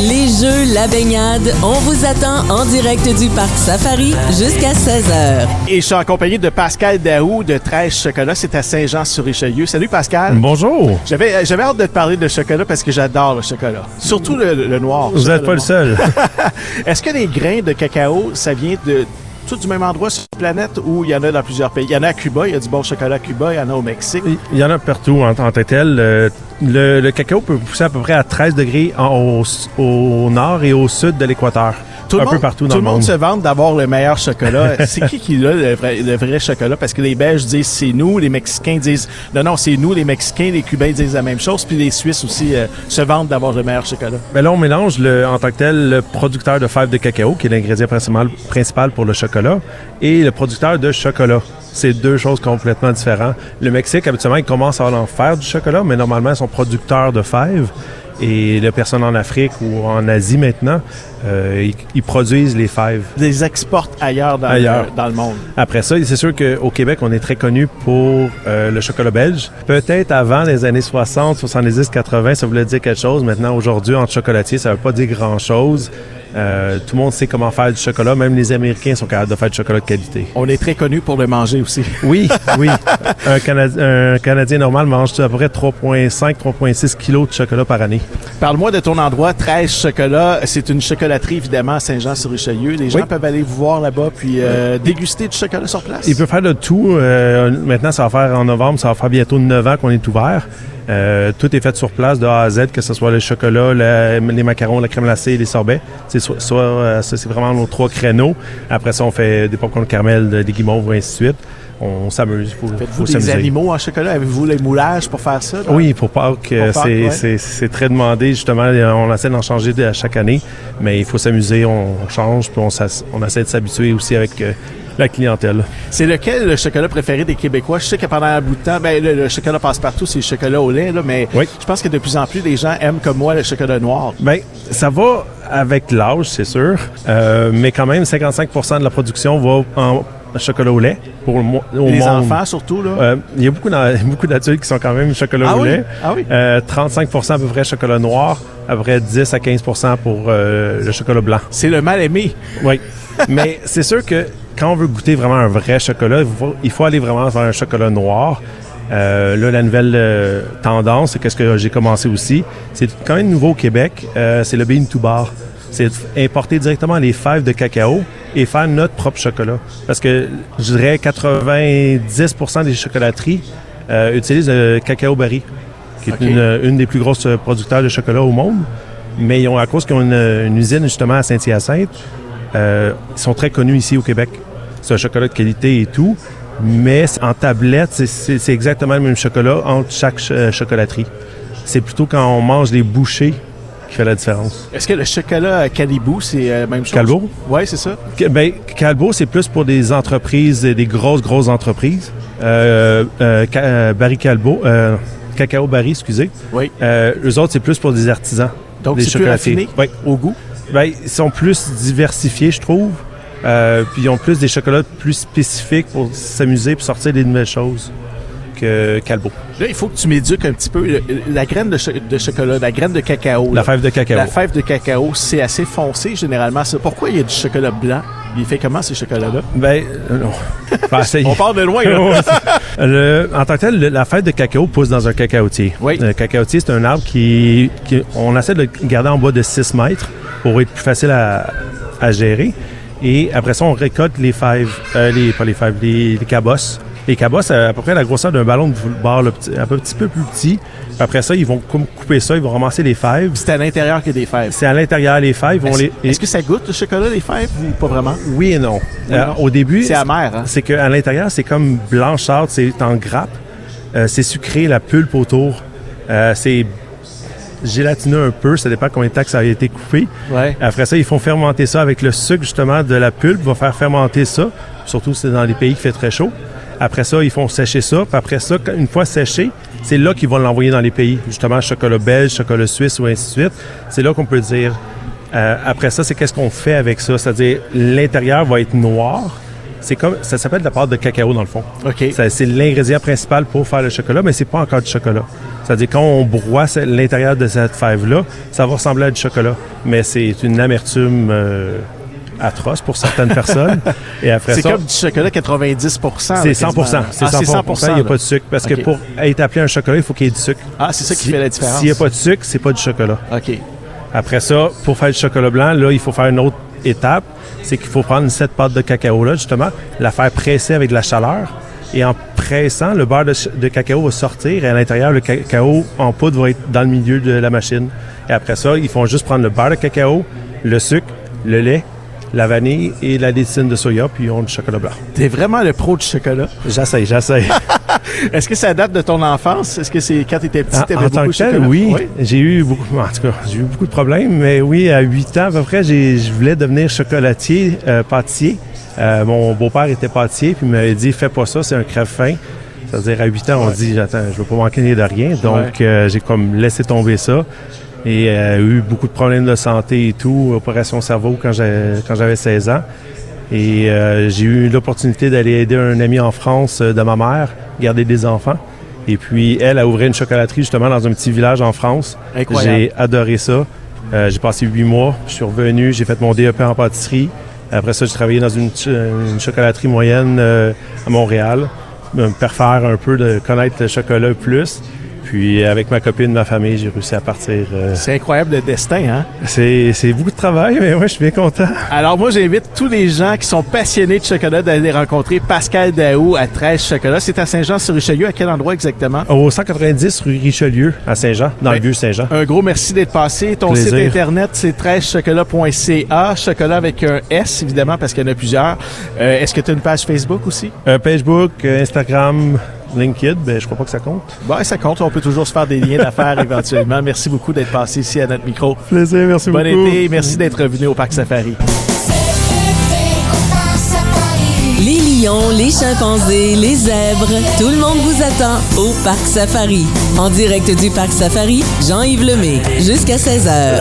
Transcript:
Les jeux, la baignade, on vous attend en direct du Parc Safari jusqu'à 16h. Et je suis en compagnie de Pascal Daou de 13 Chocolat. C'est à Saint-Jean-sur-Richelieu. Salut Pascal. Bonjour. J'avais, euh, j'avais hâte de te parler de chocolat parce que j'adore le chocolat. Surtout le, le noir. Vous n'êtes pas le seul. Est-ce que les grains de cacao, ça vient de tout du même endroit sur la planète ou il y en a dans plusieurs pays? Il y en a à Cuba, il y a du bon chocolat à Cuba, il y en a au Mexique. Il y en a partout en, tant que tel. Le, cacao peut pousser à peu près à 13 degrés au nord et au sud de l'équateur. Tout un le peu monde, partout tout dans le le monde monde. se vante d'avoir le meilleur chocolat. c'est qui qui a le vrai, le vrai chocolat? Parce que les Belges disent c'est nous, les Mexicains disent non, non, c'est nous, les Mexicains, les Cubains disent la même chose, puis les Suisses aussi euh, se vantent d'avoir le meilleur chocolat. Mais là, on mélange le, en tant que tel le producteur de fèves de cacao, qui est l'ingrédient principal, principal pour le chocolat, et le producteur de chocolat. C'est deux choses complètement différentes. Le Mexique, habituellement, ils commencent à en faire du chocolat, mais normalement, ils sont producteurs de fèves. Et les personnes en Afrique ou en Asie maintenant, euh, ils, ils produisent les fèves. Ils les exportent ailleurs dans, Ailleurs. Le, dans le monde. Après ça, c'est sûr qu'au Québec, on est très connu pour euh, le chocolat belge. Peut-être avant les années 60, 70, 80, ça voulait dire quelque chose. Maintenant, aujourd'hui, en chocolatier, ça veut pas dire grand-chose. Euh, tout le monde sait comment faire du chocolat. Même les Américains sont capables de faire du chocolat de qualité. On est très connu pour le manger aussi. Oui, oui. un, Canadi- un Canadien normal mange à peu près 3,5, 3,6 kilos de chocolat par année. Parle-moi de ton endroit, 13 Chocolat. C'est une chocolaterie, évidemment, à Saint-Jean-sur-Richelieu. Les gens Oui. peuvent aller vous voir là-bas puis euh, déguster du chocolat sur place. Il peut faire de tout. Euh, maintenant, ça va faire en novembre, ça va faire bientôt 9 ans qu'on est ouvert. Euh, tout est fait sur place de A à Z, que ce soit le chocolat, la- les macarons, la crème glacée, les sorbets. C'est soit, soit, euh, ça, c'est vraiment nos trois créneaux. Après ça, on fait des popcorn caramel, des guimauves, et ainsi de suite. On s'amuse. Faut, Faites-vous faut des animaux en chocolat? Avez-vous les moulages pour faire ça? Oui, pour Pâques, euh, c'est ouais. c'est- c'est très demandé. Justement, on essaie d'en changer à chaque année, mais il faut s'amuser, on change, puis on, on essaie de s'habituer aussi avec euh, la clientèle. C'est lequel le chocolat préféré des Québécois? Je sais que pendant un bout de temps, ben, le, le chocolat passe-partout, c'est le chocolat au lait, là, mais Oui. je pense que de plus en plus, les gens aiment comme moi le chocolat noir. Ben, ça va avec l'âge, c'est sûr, euh, mais quand même, 55% de la production va en chocolat au lait pour le au les monde. enfants, surtout, là. Euh, Il y a beaucoup, beaucoup d'adultes qui sont quand même chocolat Ah au oui? lait. Ah oui? Euh, 35 à peu près chocolat noir, à peu près 10 à 15% pour euh, le chocolat blanc. C'est le mal aimé. Oui. Mais c'est sûr que quand on veut goûter vraiment un vrai chocolat, il faut, il faut aller vraiment vers un chocolat noir. Euh, là, la nouvelle euh, tendance, c'est qu'est-ce que j'ai commencé aussi, c'est quand même nouveau au Québec, euh, c'est le bean to bar. C'est importer directement les fèves de cacao et faire notre propre chocolat. Parce que je dirais 90% des chocolateries euh, utilisent le cacao barry, qui est Ok. une, une des plus grosses euh, producteurs de chocolat au monde. Mais ils ont, à cause qu'ils ont une, une usine justement à Saint-Hyacinthe, euh, ils sont très connus ici au Québec. C'est un chocolat de qualité et tout, mais en tablette, c'est- exactement le même chocolat entre chaque ch- euh, chocolaterie. C'est plutôt quand on mange les bouchées qui fait la différence. Est-ce que le chocolat euh, Calibou, c'est euh, la même chose? Calbo? Oui, c'est ça. Ben, Calbo, c'est plus pour des entreprises, des grosses, grosses entreprises. Euh, euh, euh, Barry Calbo, euh, Cacao Barry, excusez. Oui. Eux autres, c'est plus pour des artisans. Donc, des c'est plus raffiné Oui. au goût? Ben, ils sont plus diversifiés, je trouve. Euh, puis ils ont plus des chocolats plus spécifiques pour s'amuser pour sortir des nouvelles choses que Calbo. Là, il faut que tu m'éduques un petit peu. Le- La graine de, cho- de chocolat, la graine de cacao. La là. fève de cacao. La fève de cacao, c'est assez foncé généralement. ça. Pourquoi il y a du chocolat blanc? Il fait comment ces chocolats-là? Ben, euh, non. Ben. On part de loin, là. Le- en tant que tel, le- la fève de cacao pousse dans un cacaotier. Oui. Le cacaotier, c'est un arbre qui, qui- On essaie de le garder en bas de 6 mètres pour être plus facile à, à gérer. Et après ça, on récolte les fèves, euh, les, pas les fèves, les, les cabosses. Les cabosses, à, à peu près la grosseur d'un ballon de football, le petit- un petit peu plus petit. Après ça, ils vont cou- couper ça, ils vont ramasser les fèves. C'est à l'intérieur qu'il y a des fèves. C'est à l'intérieur les fèves. Est-ce les, que ça goûte le chocolat, les fèves, ou pas vraiment? Oui et non. Oui, Euh, non. au début, C'est amer, hein? c'est qu'à l'intérieur, c'est comme blanchâtre, c'est en grappe. Euh, c'est sucré, la pulpe autour. Euh, c'est gélatineux un peu, ça dépend combien de temps que ça a été coupé. Ouais. Après ça, ils font fermenter ça avec le sucre justement de la pulpe, va faire fermenter ça, surtout si c'est dans les pays qui fait très chaud. Après ça, ils font sécher ça, puis après ça, une fois séché, c'est là qu'ils vont l'envoyer dans les pays, justement chocolat belge, chocolat suisse ou ainsi de suite. C'est là qu'on peut dire. Euh, après ça, c'est qu'est-ce qu'on fait avec ça, c'est-à-dire l'intérieur va être noir, C'est comme, ça s'appelle de la pâte de cacao dans le fond. OK. C'est l'ingrédient principal pour faire le chocolat, mais c'est pas encore du chocolat. C'est-à-dire quand on broie l'intérieur de cette fève-là, ça va ressembler à du chocolat, mais c'est une amertume euh, atroce pour certaines personnes. Et après C'est ça, comme du chocolat 90 c'est 100 C'est Ah, 100 Il n'y a pas de sucre. Parce que pour être appelé un chocolat, il faut qu'il y ait du sucre. Ah, c'est ça qui Si- fait la différence. S'il n'y a pas de sucre, c'est pas du chocolat. OK. Après ça, pour faire du chocolat blanc, là, il faut faire une autre étape. C'est qu'il faut prendre cette pâte de cacao-là, justement, la faire presser avec de la chaleur. Et en pressant, le beurre de, de cacao va sortir et à l'intérieur, le cacao en poudre va être dans le milieu de la machine. Et après ça, ils font juste prendre le beurre de cacao, le sucre, le lait, la vanille et la létine de soya, puis ils ont du chocolat blanc. T'es vraiment le pro du chocolat? J'essaye, j'essaye. Est-ce que ça date de ton enfance? Est-ce que c'est quand t'étais petit, En, t'avais beaucoup de tel, chocolat? oui. J'ai eu beaucoup, en tout cas, j'ai eu beaucoup de problèmes, mais oui, à 8 ans à peu près, je voulais devenir chocolatier, euh, pâtissier. Euh, mon beau-père était pâtissier, puis il m'avait dit, fais pas ça, c'est un crève-fin. C'est-à-dire, à 8 ans, on dit, attends, je veux pas manquer de rien. Donc, euh, j'ai comme laissé tomber ça. Et euh, eu beaucoup de problèmes de santé et tout, opération cerveau quand j'avais 16 ans. Et euh, j'ai eu l'opportunité d'aller aider un ami en France euh, de ma mère, garder des enfants. Et puis, elle a ouvert une chocolaterie justement dans un petit village en France. Incroyable. J'ai adoré ça. Euh, j'ai passé huit mois. Je suis revenu. J'ai fait mon DEP en pâtisserie. Après ça, j'ai travaillé dans une, ch- une chocolaterie moyenne euh, à Montréal. Me faire un peu de connaître le chocolat plus. Puis, avec ma copine, ma famille, j'ai réussi à partir. euh, C'est incroyable le destin, hein? c'est, beaucoup de travail, mais ouais, je suis bien content. Alors moi, j'invite tous les gens qui sont passionnés de chocolat d'aller rencontrer Pascal Daou à 13 Chocolat. C'est à Saint-Jean-sur-Richelieu. À quel endroit exactement? Au 190 rue Richelieu, à Saint-Jean, dans Ben, le vieux Saint-Jean. Un gros merci d'être passé. Ton Plaisir. site internet, c'est 13chocolat.ca. Chocolat avec un S, évidemment, parce qu'il y en a plusieurs. Euh, Est-ce que tu as une page Facebook aussi? Euh, Facebook, euh, Instagram, LinkedIn, ben, je crois pas que ça compte. Bon, ça compte. On peut toujours se faire des liens d'affaires éventuellement. Merci beaucoup d'être passé ici à notre micro. Plaisir, merci Bon beaucoup. été. Merci d'être revenu au Parc Safari. Les lions, les chimpanzés, les zèbres, tout le monde vous attend au Parc Safari. En direct du Parc Safari, Jean-Yves Lemay, jusqu'à 16h.